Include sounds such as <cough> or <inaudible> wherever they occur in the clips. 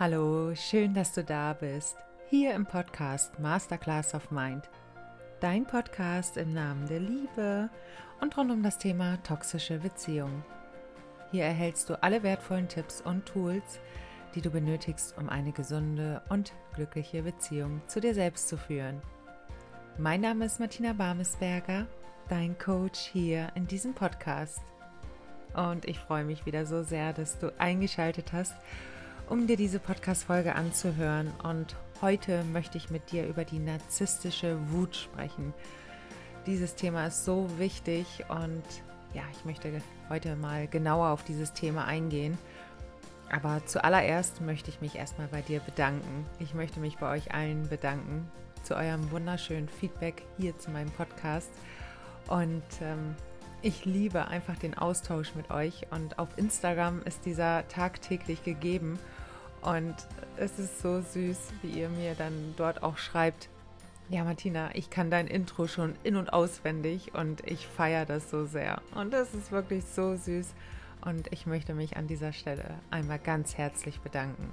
Hallo, schön, dass du da bist. Hier im Podcast Masterclass of Mind. Dein Podcast im Namen der Liebe und rund um das Thema toxische Beziehungen. Hier erhältst du alle wertvollen Tipps und Tools, die du benötigst, um eine gesunde und glückliche Beziehung zu dir selbst zu führen. Mein Name ist Martina Barmesberger, dein Coach hier in diesem Podcast. Und ich freue mich wieder so sehr, dass du eingeschaltet hast um dir diese Podcast-Folge anzuhören. Und heute möchte ich mit dir über die narzisstische Wut sprechen. Dieses Thema ist so wichtig und ja, ich möchte heute mal genauer auf dieses Thema eingehen. Aber zuallererst möchte ich mich erstmal bei dir bedanken. Ich möchte mich bei euch allen bedanken zu eurem wunderschönen Feedback hier zu meinem Podcast. Und ähm, ich liebe einfach den Austausch mit euch und auf Instagram ist dieser tagtäglich gegeben. Und es ist so süß, wie ihr mir dann dort auch schreibt, ja Martina, ich kann dein Intro schon in und auswendig und ich feiere das so sehr. Und das ist wirklich so süß und ich möchte mich an dieser Stelle einmal ganz herzlich bedanken.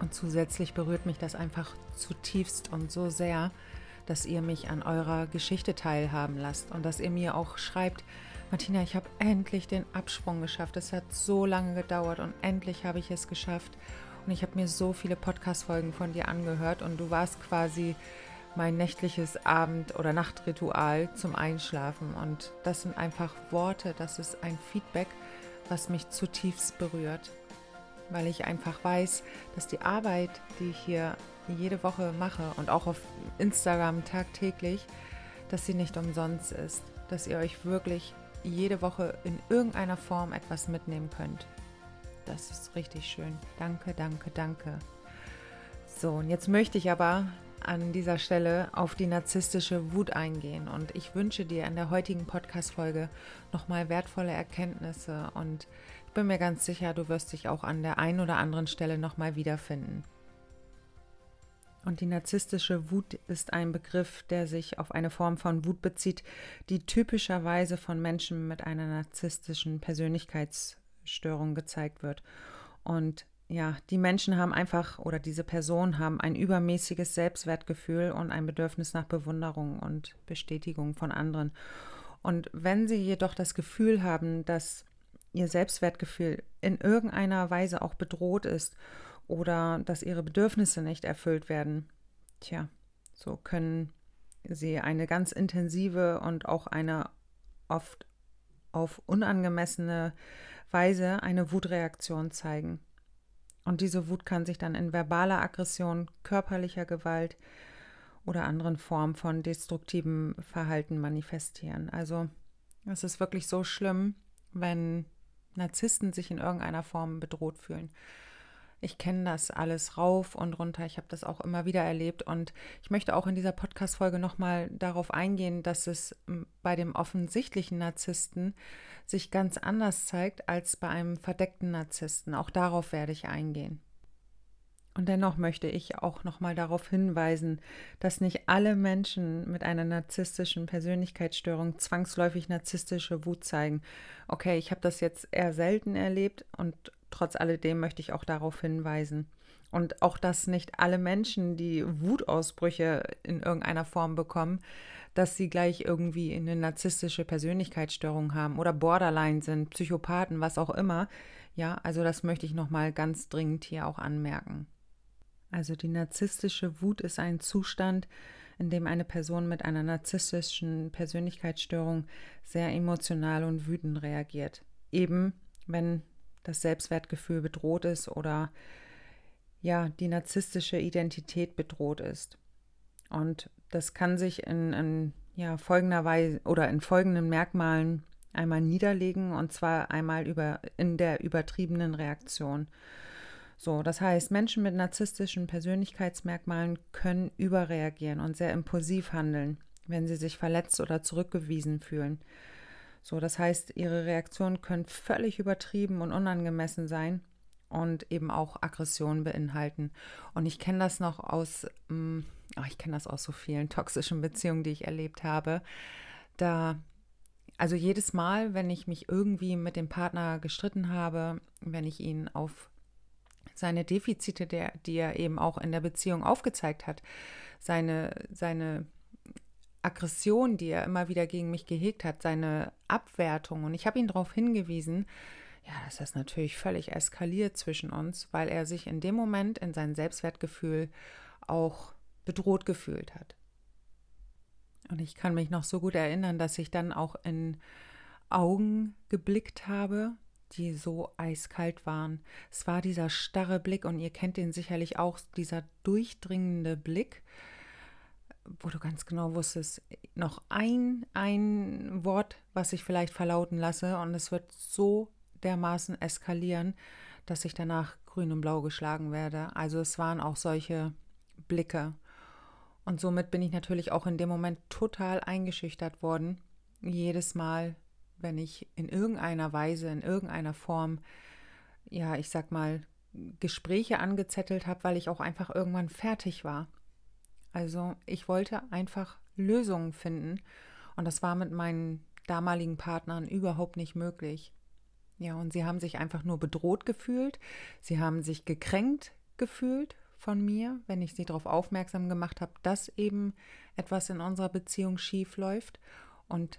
Und zusätzlich berührt mich das einfach zutiefst und so sehr, dass ihr mich an eurer Geschichte teilhaben lasst und dass ihr mir auch schreibt, Martina, ich habe endlich den Absprung geschafft. Es hat so lange gedauert und endlich habe ich es geschafft. Und ich habe mir so viele Podcast-Folgen von dir angehört und du warst quasi mein nächtliches Abend- oder Nachtritual zum Einschlafen. Und das sind einfach Worte, das ist ein Feedback, was mich zutiefst berührt. Weil ich einfach weiß, dass die Arbeit, die ich hier jede Woche mache und auch auf Instagram tagtäglich, dass sie nicht umsonst ist. Dass ihr euch wirklich jede Woche in irgendeiner Form etwas mitnehmen könnt. Das ist richtig schön. Danke, danke, danke. So, und jetzt möchte ich aber an dieser Stelle auf die narzisstische Wut eingehen. Und ich wünsche dir in der heutigen Podcast-Folge nochmal wertvolle Erkenntnisse. Und ich bin mir ganz sicher, du wirst dich auch an der einen oder anderen Stelle nochmal wiederfinden. Und die narzisstische Wut ist ein Begriff, der sich auf eine Form von Wut bezieht, die typischerweise von Menschen mit einer narzisstischen Persönlichkeitsstörung gezeigt wird. Und ja, die Menschen haben einfach oder diese Personen haben ein übermäßiges Selbstwertgefühl und ein Bedürfnis nach Bewunderung und Bestätigung von anderen. Und wenn sie jedoch das Gefühl haben, dass ihr Selbstwertgefühl in irgendeiner Weise auch bedroht ist oder dass ihre Bedürfnisse nicht erfüllt werden, tja, so können sie eine ganz intensive und auch eine oft auf unangemessene Weise eine Wutreaktion zeigen. Und diese Wut kann sich dann in verbaler Aggression, körperlicher Gewalt oder anderen Formen von destruktivem Verhalten manifestieren. Also es ist wirklich so schlimm, wenn Narzissten sich in irgendeiner Form bedroht fühlen. Ich kenne das alles rauf und runter. Ich habe das auch immer wieder erlebt. Und ich möchte auch in dieser Podcast-Folge nochmal darauf eingehen, dass es bei dem offensichtlichen Narzissten sich ganz anders zeigt als bei einem verdeckten Narzissten. Auch darauf werde ich eingehen. Und dennoch möchte ich auch nochmal darauf hinweisen, dass nicht alle Menschen mit einer narzisstischen Persönlichkeitsstörung zwangsläufig narzisstische Wut zeigen. Okay, ich habe das jetzt eher selten erlebt und Trotz alledem möchte ich auch darauf hinweisen. Und auch, dass nicht alle Menschen, die Wutausbrüche in irgendeiner Form bekommen, dass sie gleich irgendwie eine narzisstische Persönlichkeitsstörung haben oder Borderline sind, Psychopathen, was auch immer. Ja, also das möchte ich nochmal ganz dringend hier auch anmerken. Also die narzisstische Wut ist ein Zustand, in dem eine Person mit einer narzisstischen Persönlichkeitsstörung sehr emotional und wütend reagiert. Eben wenn das Selbstwertgefühl bedroht ist oder ja, die narzisstische Identität bedroht ist. Und das kann sich in, in ja, folgender Weise oder in folgenden Merkmalen einmal niederlegen und zwar einmal über, in der übertriebenen Reaktion. So, das heißt, Menschen mit narzisstischen Persönlichkeitsmerkmalen können überreagieren und sehr impulsiv handeln, wenn sie sich verletzt oder zurückgewiesen fühlen. So, das heißt, ihre Reaktionen können völlig übertrieben und unangemessen sein und eben auch Aggressionen beinhalten. Und ich kenne das noch aus, oh, ich kenne das aus so vielen <laughs> toxischen Beziehungen, die ich erlebt habe. Da, also jedes Mal, wenn ich mich irgendwie mit dem Partner gestritten habe, wenn ich ihn auf seine Defizite, der, die er eben auch in der Beziehung aufgezeigt hat, seine, seine Aggression, die er immer wieder gegen mich gehegt hat, seine Abwertung. Und ich habe ihn darauf hingewiesen, ja, dass das natürlich völlig eskaliert zwischen uns, weil er sich in dem Moment in sein Selbstwertgefühl auch bedroht gefühlt hat. Und ich kann mich noch so gut erinnern, dass ich dann auch in Augen geblickt habe, die so eiskalt waren. Es war dieser starre Blick und ihr kennt den sicherlich auch, dieser durchdringende Blick, wo du ganz genau wusstest, noch ein, ein Wort, was ich vielleicht verlauten lasse und es wird so dermaßen eskalieren, dass ich danach grün und blau geschlagen werde. Also es waren auch solche Blicke. Und somit bin ich natürlich auch in dem Moment total eingeschüchtert worden. Jedes Mal, wenn ich in irgendeiner Weise, in irgendeiner Form, ja, ich sag mal, Gespräche angezettelt habe, weil ich auch einfach irgendwann fertig war. Also ich wollte einfach Lösungen finden und das war mit meinen damaligen Partnern überhaupt nicht möglich. Ja, und sie haben sich einfach nur bedroht gefühlt, sie haben sich gekränkt gefühlt von mir, wenn ich sie darauf aufmerksam gemacht habe, dass eben etwas in unserer Beziehung schief läuft und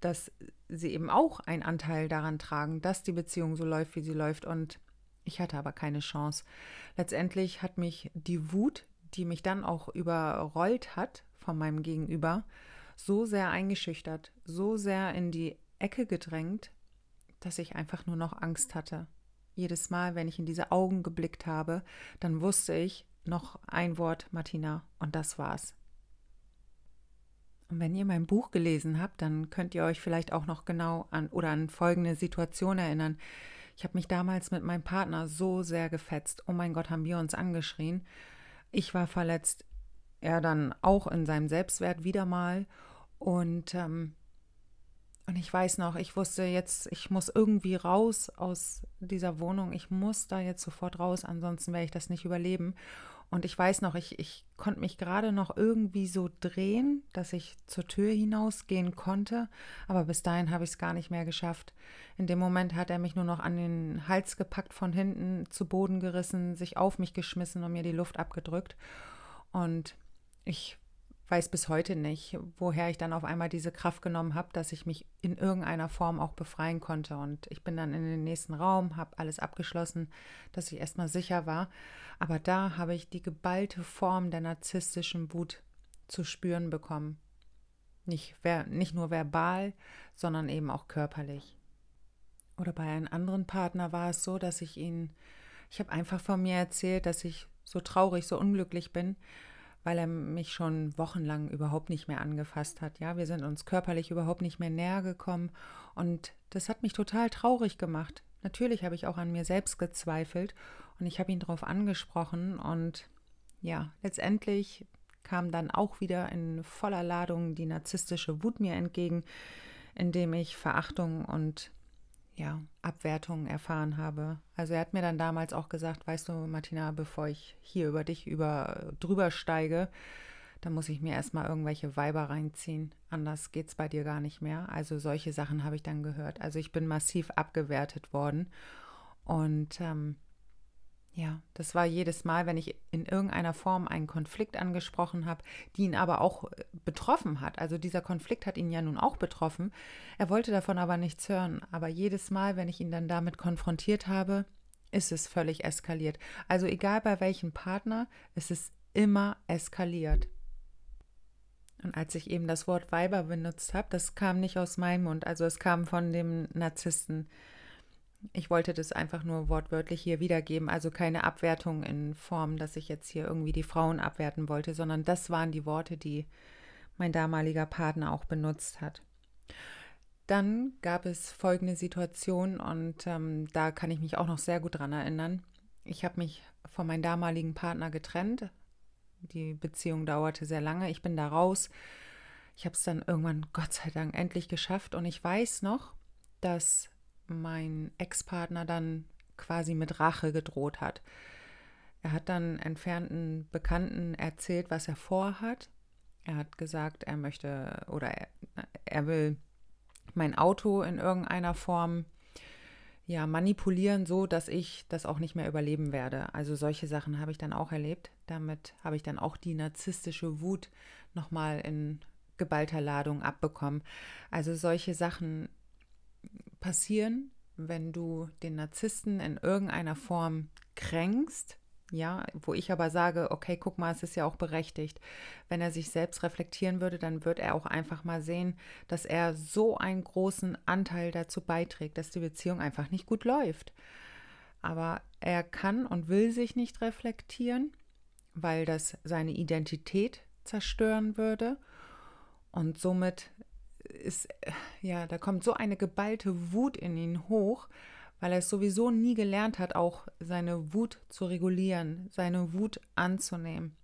dass sie eben auch einen Anteil daran tragen, dass die Beziehung so läuft, wie sie läuft. Und ich hatte aber keine Chance. Letztendlich hat mich die Wut, die mich dann auch überrollt hat von meinem Gegenüber, so sehr eingeschüchtert, so sehr in die Ecke gedrängt, dass ich einfach nur noch Angst hatte. Jedes Mal, wenn ich in diese Augen geblickt habe, dann wusste ich noch ein Wort, Martina, und das war's. Und wenn ihr mein Buch gelesen habt, dann könnt ihr euch vielleicht auch noch genau an oder an folgende Situation erinnern. Ich habe mich damals mit meinem Partner so sehr gefetzt. Oh mein Gott, haben wir uns angeschrien. Ich war verletzt, er dann auch in seinem Selbstwert wieder mal. Und ähm, und ich weiß noch, ich wusste jetzt, ich muss irgendwie raus aus dieser Wohnung. Ich muss da jetzt sofort raus, ansonsten werde ich das nicht überleben. Und ich weiß noch, ich, ich konnte mich gerade noch irgendwie so drehen, dass ich zur Tür hinausgehen konnte. Aber bis dahin habe ich es gar nicht mehr geschafft. In dem Moment hat er mich nur noch an den Hals gepackt, von hinten zu Boden gerissen, sich auf mich geschmissen und mir die Luft abgedrückt. Und ich weiß bis heute nicht, woher ich dann auf einmal diese Kraft genommen habe, dass ich mich in irgendeiner Form auch befreien konnte. Und ich bin dann in den nächsten Raum, habe alles abgeschlossen, dass ich erstmal sicher war. Aber da habe ich die geballte Form der narzisstischen Wut zu spüren bekommen. Nicht, nicht nur verbal, sondern eben auch körperlich. Oder bei einem anderen Partner war es so, dass ich ihn, ich habe einfach von mir erzählt, dass ich so traurig, so unglücklich bin, weil er mich schon wochenlang überhaupt nicht mehr angefasst hat. Ja, wir sind uns körperlich überhaupt nicht mehr näher gekommen und das hat mich total traurig gemacht. Natürlich habe ich auch an mir selbst gezweifelt und ich habe ihn darauf angesprochen und ja, letztendlich kam dann auch wieder in voller Ladung die narzisstische Wut mir entgegen, indem ich Verachtung und ja, Abwertungen erfahren habe. Also er hat mir dann damals auch gesagt, weißt du, Martina, bevor ich hier über dich über drüber steige, da muss ich mir erstmal irgendwelche Weiber reinziehen. Anders geht es bei dir gar nicht mehr. Also solche Sachen habe ich dann gehört. Also ich bin massiv abgewertet worden. Und ähm, ja, das war jedes Mal, wenn ich in irgendeiner Form einen Konflikt angesprochen habe, die ihn aber auch äh, betroffen hat. Also dieser Konflikt hat ihn ja nun auch betroffen. Er wollte davon aber nichts hören. Aber jedes Mal, wenn ich ihn dann damit konfrontiert habe, ist es völlig eskaliert. Also egal bei welchem Partner, es ist immer eskaliert. Und als ich eben das Wort Weiber benutzt habe, das kam nicht aus meinem Mund, also es kam von dem Narzissten. Ich wollte das einfach nur wortwörtlich hier wiedergeben, also keine Abwertung in Form, dass ich jetzt hier irgendwie die Frauen abwerten wollte, sondern das waren die Worte, die mein damaliger Partner auch benutzt hat. Dann gab es folgende Situation und ähm, da kann ich mich auch noch sehr gut dran erinnern. Ich habe mich von meinem damaligen Partner getrennt. Die Beziehung dauerte sehr lange. Ich bin da raus. Ich habe es dann irgendwann, Gott sei Dank, endlich geschafft. Und ich weiß noch, dass mein Ex-Partner dann quasi mit Rache gedroht hat. Er hat dann entfernten Bekannten erzählt, was er vorhat. Er hat gesagt, er möchte oder er, er will mein Auto in irgendeiner Form ja, manipulieren, so dass ich das auch nicht mehr überleben werde. Also solche Sachen habe ich dann auch erlebt. Damit habe ich dann auch die narzisstische Wut nochmal in geballter Ladung abbekommen. Also solche Sachen passieren, wenn du den Narzissten in irgendeiner Form kränkst, ja, wo ich aber sage, okay, guck mal, es ist ja auch berechtigt. Wenn er sich selbst reflektieren würde, dann wird er auch einfach mal sehen, dass er so einen großen Anteil dazu beiträgt, dass die Beziehung einfach nicht gut läuft. Aber er kann und will sich nicht reflektieren, weil das seine Identität zerstören würde. Und somit ist, ja, da kommt so eine geballte Wut in ihn hoch, weil er es sowieso nie gelernt hat, auch seine Wut zu regulieren, seine Wut anzunehmen.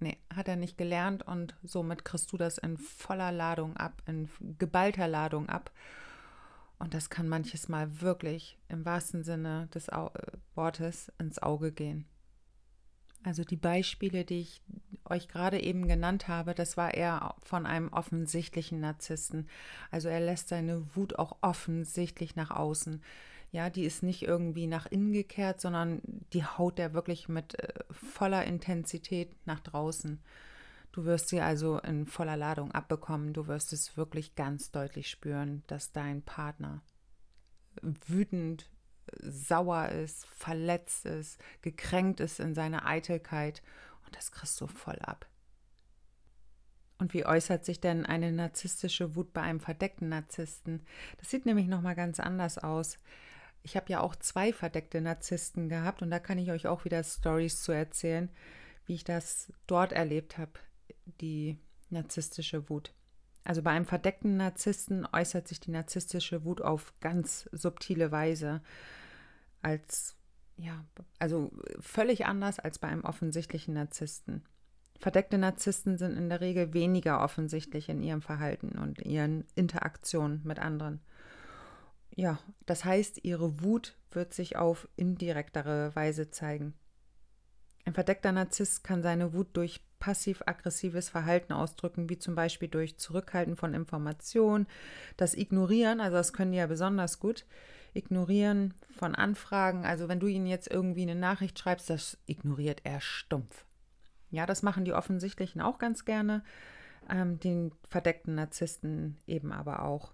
Nee, hat er nicht gelernt und somit kriegst du das in voller Ladung ab, in geballter Ladung ab. Und das kann manches Mal wirklich im wahrsten Sinne des Wortes ins Auge gehen. Also die Beispiele, die ich euch gerade eben genannt habe, das war eher von einem offensichtlichen Narzissten. Also er lässt seine Wut auch offensichtlich nach außen. Ja, die ist nicht irgendwie nach innen gekehrt, sondern die haut er wirklich mit äh, voller Intensität nach draußen. Du wirst sie also in voller Ladung abbekommen. Du wirst es wirklich ganz deutlich spüren, dass dein Partner wütend sauer ist, verletzt ist, gekränkt ist in seiner Eitelkeit das kriegst du voll ab. Und wie äußert sich denn eine narzisstische Wut bei einem verdeckten Narzissten? Das sieht nämlich noch mal ganz anders aus. Ich habe ja auch zwei verdeckte Narzissten gehabt und da kann ich euch auch wieder Stories zu erzählen, wie ich das dort erlebt habe, die narzisstische Wut. Also bei einem verdeckten Narzissten äußert sich die narzisstische Wut auf ganz subtile Weise als ja, also völlig anders als bei einem offensichtlichen Narzissten. Verdeckte Narzissten sind in der Regel weniger offensichtlich in ihrem Verhalten und ihren Interaktionen mit anderen. Ja, das heißt, ihre Wut wird sich auf indirektere Weise zeigen. Ein verdeckter Narzisst kann seine Wut durch passiv-aggressives Verhalten ausdrücken, wie zum Beispiel durch Zurückhalten von Informationen, das Ignorieren, also das können die ja besonders gut, Ignorieren von Anfragen. Also wenn du ihnen jetzt irgendwie eine Nachricht schreibst, das ignoriert er stumpf. Ja, das machen die Offensichtlichen auch ganz gerne, ähm, den verdeckten Narzissten eben aber auch.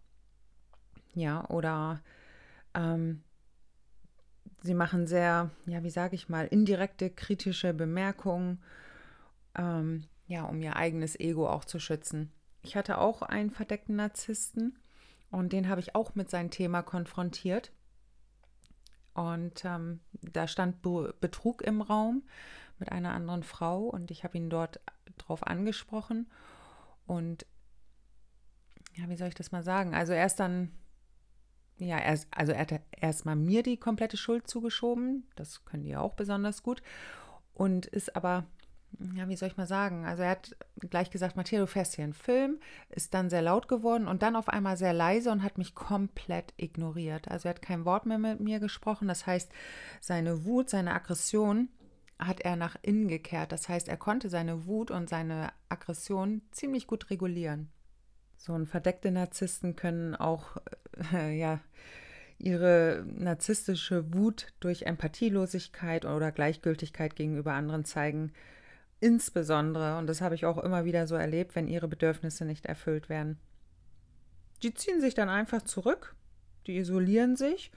Ja, oder ähm, sie machen sehr, ja, wie sage ich mal, indirekte kritische Bemerkungen, ähm, ja, um ihr eigenes Ego auch zu schützen. Ich hatte auch einen verdeckten Narzissten und den habe ich auch mit seinem Thema konfrontiert. Und ähm, da stand Be Betrug im Raum mit einer anderen Frau und ich habe ihn dort drauf angesprochen. Und ja, wie soll ich das mal sagen? Also er ist dann, ja, er, also er hat erstmal mir die komplette Schuld zugeschoben. Das können die auch besonders gut. Und ist aber ja, wie soll ich mal sagen? Also er hat gleich gesagt, Matthias, du fährst hier einen Film, ist dann sehr laut geworden und dann auf einmal sehr leise und hat mich komplett ignoriert. Also er hat kein Wort mehr mit mir gesprochen. Das heißt, seine Wut, seine Aggression hat er nach innen gekehrt. Das heißt, er konnte seine Wut und seine Aggression ziemlich gut regulieren. So und verdeckte Narzissten können auch, äh, ja, ihre narzisstische Wut durch Empathielosigkeit oder Gleichgültigkeit gegenüber anderen zeigen. Insbesondere, und das habe ich auch immer wieder so erlebt, wenn ihre Bedürfnisse nicht erfüllt werden. Die ziehen sich dann einfach zurück, die isolieren sich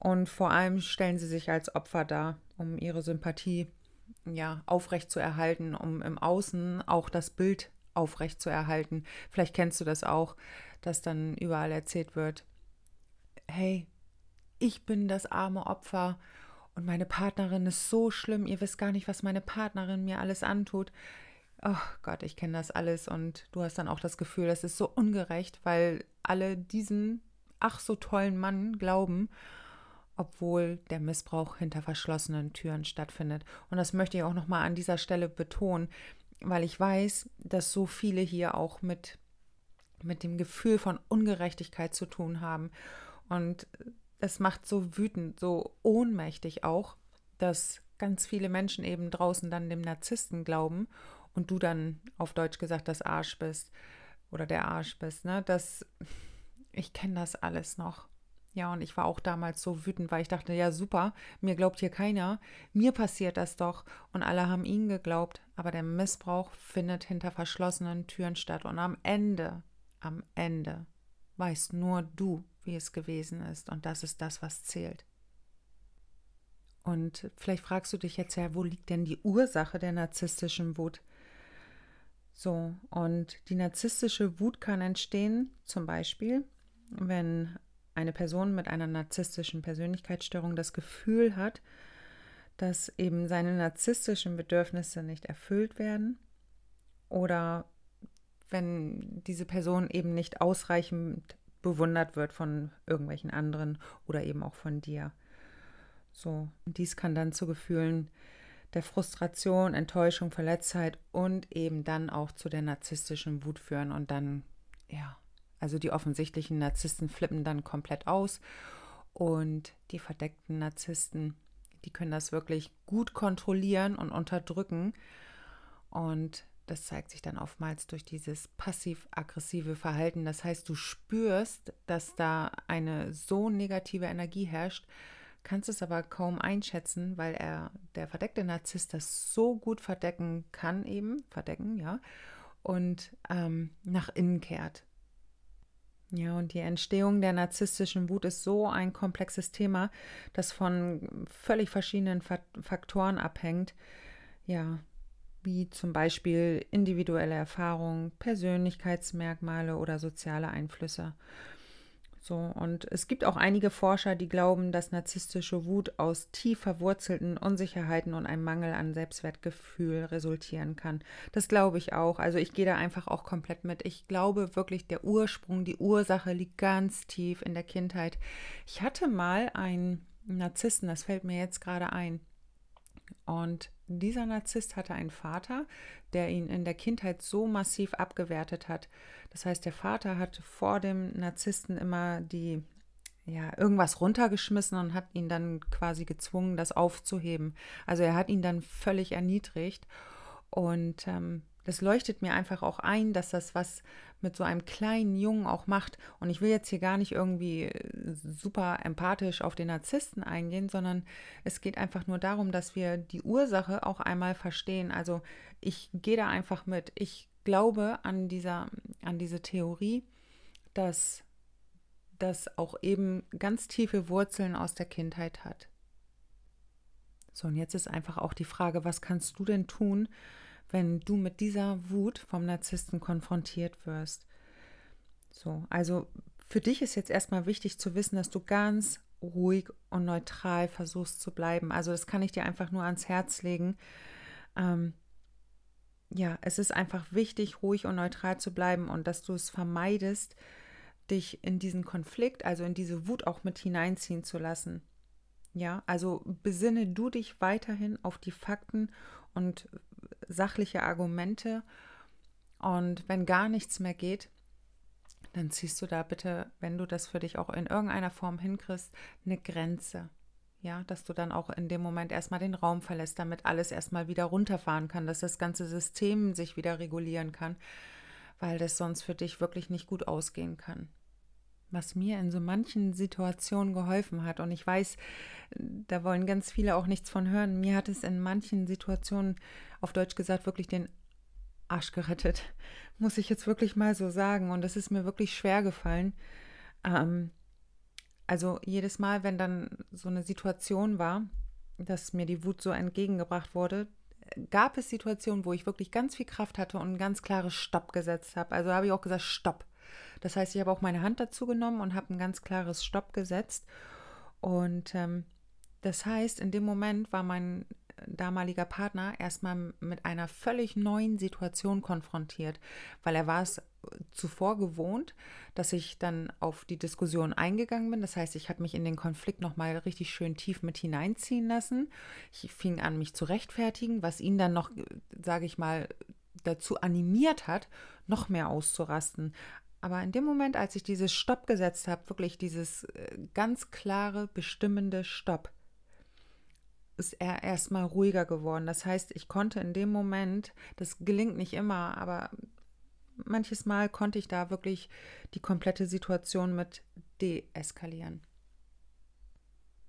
und vor allem stellen sie sich als Opfer dar, um ihre Sympathie ja, aufrecht zu erhalten, um im Außen auch das Bild aufrecht zu erhalten. Vielleicht kennst du das auch, dass dann überall erzählt wird, hey, ich bin das arme Opfer und meine Partnerin ist so schlimm. Ihr wisst gar nicht, was meine Partnerin mir alles antut. Oh Gott, ich kenne das alles und du hast dann auch das Gefühl, das ist so ungerecht, weil alle diesen ach so tollen Mann glauben, obwohl der Missbrauch hinter verschlossenen Türen stattfindet. Und das möchte ich auch nochmal an dieser Stelle betonen, weil ich weiß, dass so viele hier auch mit, mit dem Gefühl von Ungerechtigkeit zu tun haben. Und es macht so wütend, so ohnmächtig auch, dass ganz viele Menschen eben draußen dann dem Narzissten glauben und du dann auf Deutsch gesagt das Arsch bist oder der Arsch bist, ne? Das ich kenne das alles noch. Ja, und ich war auch damals so wütend, weil ich dachte, ja, super, mir glaubt hier keiner, mir passiert das doch. Und alle haben ihn geglaubt, aber der Missbrauch findet hinter verschlossenen Türen statt. Und am Ende, am Ende, weißt nur du, wie es gewesen ist. Und das ist das, was zählt. Und vielleicht fragst du dich jetzt ja, wo liegt denn die Ursache der narzisstischen Wut? So, und die narzisstische Wut kann entstehen, zum Beispiel, wenn eine Person mit einer narzisstischen Persönlichkeitsstörung das Gefühl hat, dass eben seine narzisstischen Bedürfnisse nicht erfüllt werden oder wenn diese Person eben nicht ausreichend bewundert wird von irgendwelchen anderen oder eben auch von dir. So, dies kann dann zu Gefühlen der Frustration, Enttäuschung, Verletztheit und eben dann auch zu der narzisstischen Wut führen und dann, ja, also die offensichtlichen Narzissten flippen dann komplett aus und die verdeckten Narzissten, die können das wirklich gut kontrollieren und unterdrücken und das zeigt sich dann oftmals durch dieses passiv-aggressive Verhalten. Das heißt, du spürst, dass da eine so negative Energie herrscht, kannst es aber kaum einschätzen, weil er, der verdeckte Narzisst, das so gut verdecken kann, eben, verdecken, ja, und ähm, nach innen kehrt. Ja, und die Entstehung der narzisstischen Wut ist so ein komplexes Thema, das von völlig verschiedenen Faktoren abhängt. Ja, wie zum Beispiel individuelle Erfahrungen, Persönlichkeitsmerkmale oder soziale Einflüsse. So, und es gibt auch einige Forscher, die glauben, dass narzisstische Wut aus tief verwurzelten Unsicherheiten und einem Mangel an Selbstwertgefühl resultieren kann. Das glaube ich auch. Also ich gehe da einfach auch komplett mit. Ich glaube wirklich, der Ursprung, die Ursache liegt ganz tief in der Kindheit. Ich hatte mal einen Narzissten, das fällt mir jetzt gerade ein. Und dieser Narzisst hatte einen Vater, der ihn in der Kindheit so massiv abgewertet hat. Das heißt, der Vater hat vor dem Narzissten immer die ja, irgendwas runtergeschmissen und hat ihn dann quasi gezwungen, das aufzuheben. Also er hat ihn dann völlig erniedrigt. Und ähm, das leuchtet mir einfach auch ein, dass das was mit so einem kleinen Jungen auch macht. Und ich will jetzt hier gar nicht irgendwie äh, super empathisch auf den Narzissten eingehen, sondern es geht einfach nur darum, dass wir die Ursache auch einmal verstehen. Also ich gehe da einfach mit. Ich glaube an dieser, an diese Theorie, dass das auch eben ganz tiefe Wurzeln aus der Kindheit hat. So, und jetzt ist einfach auch die Frage, was kannst du denn tun, wenn du mit dieser Wut vom Narzissten konfrontiert wirst. So, also für dich ist jetzt erstmal wichtig zu wissen, dass du ganz ruhig und neutral versuchst zu bleiben. Also das kann ich dir einfach nur ans Herz legen. Ähm, ja, es ist einfach wichtig, ruhig und neutral zu bleiben und dass du es vermeidest, dich in diesen Konflikt, also in diese Wut auch mit hineinziehen zu lassen. Ja, also besinne du dich weiterhin auf die Fakten und sachliche Argumente. Und wenn gar nichts mehr geht, dann ziehst du da bitte, wenn du das für dich auch in irgendeiner Form hinkriegst, eine Grenze. Ja, dass du dann auch in dem Moment erstmal den Raum verlässt, damit alles erstmal wieder runterfahren kann, dass das ganze System sich wieder regulieren kann, weil das sonst für dich wirklich nicht gut ausgehen kann was mir in so manchen Situationen geholfen hat. Und ich weiß, da wollen ganz viele auch nichts von hören. Mir hat es in manchen Situationen, auf Deutsch gesagt, wirklich den Arsch gerettet. <laughs> Muss ich jetzt wirklich mal so sagen. Und es ist mir wirklich schwer gefallen. Ähm, also jedes Mal, wenn dann so eine Situation war, dass mir die Wut so entgegengebracht wurde, gab es Situationen, wo ich wirklich ganz viel Kraft hatte und ein ganz klares Stopp gesetzt habe. Also habe ich auch gesagt, Stopp. Das heißt, ich habe auch meine Hand dazu genommen und habe ein ganz klares Stopp gesetzt. Und ähm, das heißt, in dem Moment war mein damaliger Partner erstmal mit einer völlig neuen Situation konfrontiert, weil er war es zuvor gewohnt, dass ich dann auf die Diskussion eingegangen bin. Das heißt, ich habe mich in den Konflikt nochmal richtig schön tief mit hineinziehen lassen. Ich fing an, mich zu rechtfertigen, was ihn dann noch, sage ich mal, dazu animiert hat, noch mehr auszurasten. Aber in dem Moment, als ich dieses Stopp gesetzt habe, wirklich dieses äh, ganz klare, bestimmende Stopp, ist er erstmal ruhiger geworden. Das heißt, ich konnte in dem Moment, das gelingt nicht immer, aber manches Mal konnte ich da wirklich die komplette Situation mit deeskalieren.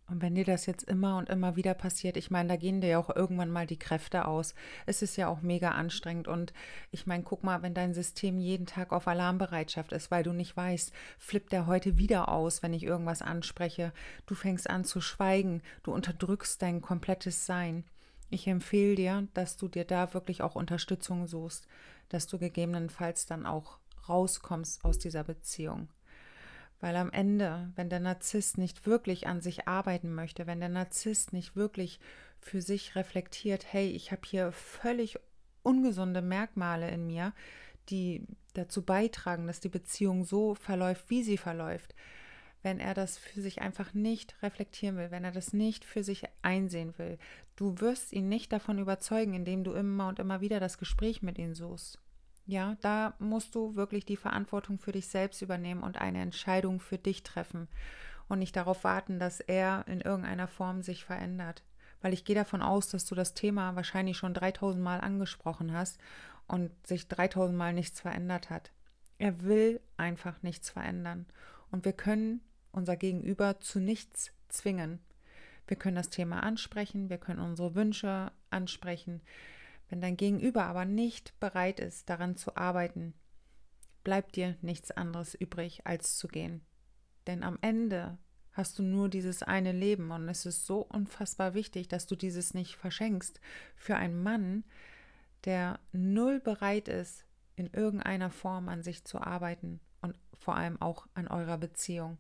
Und wenn dir das jetzt immer und immer wieder passiert, ich meine, da gehen dir ja auch irgendwann mal die Kräfte aus. Es ist ja auch mega anstrengend. Und ich meine, guck mal, wenn dein System jeden Tag auf Alarmbereitschaft ist, weil du nicht weißt, flippt der heute wieder aus, wenn ich irgendwas anspreche. Du fängst an zu schweigen, du unterdrückst dein komplettes Sein. Ich empfehle dir, dass du dir da wirklich auch Unterstützung suchst, dass du gegebenenfalls dann auch rauskommst aus dieser Beziehung. Weil am Ende, wenn der Narzisst nicht wirklich an sich arbeiten möchte, wenn der Narzisst nicht wirklich für sich reflektiert, hey, ich habe hier völlig ungesunde Merkmale in mir, die dazu beitragen, dass die Beziehung so verläuft, wie sie verläuft, wenn er das für sich einfach nicht reflektieren will, wenn er das nicht für sich einsehen will. Du wirst ihn nicht davon überzeugen, indem du immer und immer wieder das Gespräch mit ihm suchst. Ja, da musst du wirklich die Verantwortung für dich selbst übernehmen und eine Entscheidung für dich treffen und nicht darauf warten, dass er in irgendeiner Form sich verändert. Weil ich gehe davon aus, dass du das Thema wahrscheinlich schon 3000 Mal angesprochen hast und sich 3000 Mal nichts verändert hat. Er will einfach nichts verändern. Und wir können unser Gegenüber zu nichts zwingen. Wir können das Thema ansprechen, wir können unsere Wünsche ansprechen, wenn dein Gegenüber aber nicht bereit ist, daran zu arbeiten, bleibt dir nichts anderes übrig, als zu gehen. Denn am Ende hast du nur dieses eine Leben und es ist so unfassbar wichtig, dass du dieses nicht verschenkst für einen Mann, der null bereit ist, in irgendeiner Form an sich zu arbeiten und vor allem auch an eurer Beziehung.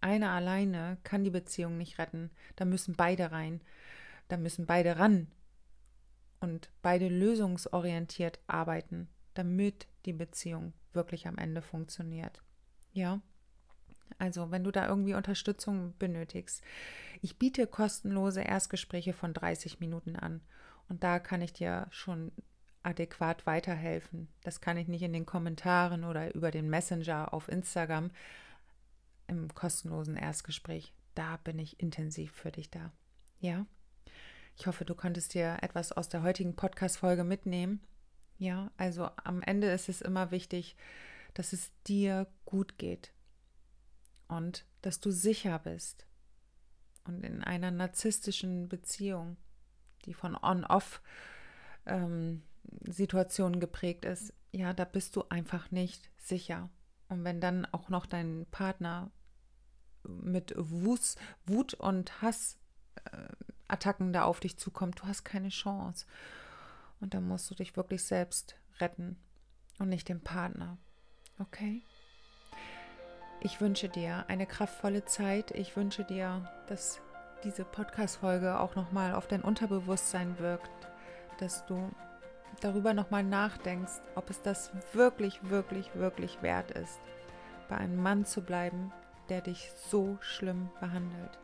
Einer alleine kann die Beziehung nicht retten, da müssen beide rein, da müssen beide ran und beide lösungsorientiert arbeiten, damit die Beziehung wirklich am Ende funktioniert. Ja? Also, wenn du da irgendwie Unterstützung benötigst, ich biete kostenlose Erstgespräche von 30 Minuten an und da kann ich dir schon adäquat weiterhelfen. Das kann ich nicht in den Kommentaren oder über den Messenger auf Instagram im kostenlosen Erstgespräch. Da bin ich intensiv für dich da. Ja? Ich hoffe, du konntest dir etwas aus der heutigen Podcast-Folge mitnehmen. Ja, also am Ende ist es immer wichtig, dass es dir gut geht und dass du sicher bist. Und in einer narzisstischen Beziehung, die von On-Off-Situationen ähm, geprägt ist, ja, da bist du einfach nicht sicher. Und wenn dann auch noch dein Partner mit Wut, Wut und Hass äh, Attacken da auf dich zukommt. Du hast keine Chance. Und da musst du dich wirklich selbst retten und nicht den Partner. Okay? Ich wünsche dir eine kraftvolle Zeit. Ich wünsche dir, dass diese Podcast-Folge auch nochmal auf dein Unterbewusstsein wirkt, dass du darüber nochmal nachdenkst, ob es das wirklich, wirklich, wirklich wert ist, bei einem Mann zu bleiben, der dich so schlimm behandelt.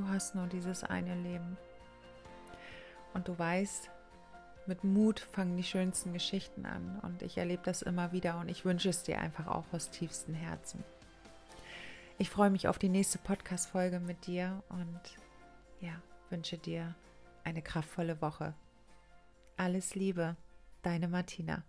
Du hast nur dieses eine Leben. Und du weißt, mit Mut fangen die schönsten Geschichten an. Und ich erlebe das immer wieder und ich wünsche es dir einfach auch aus tiefstem Herzen. Ich freue mich auf die nächste Podcast-Folge mit dir und ja, wünsche dir eine kraftvolle Woche. Alles Liebe, deine Martina.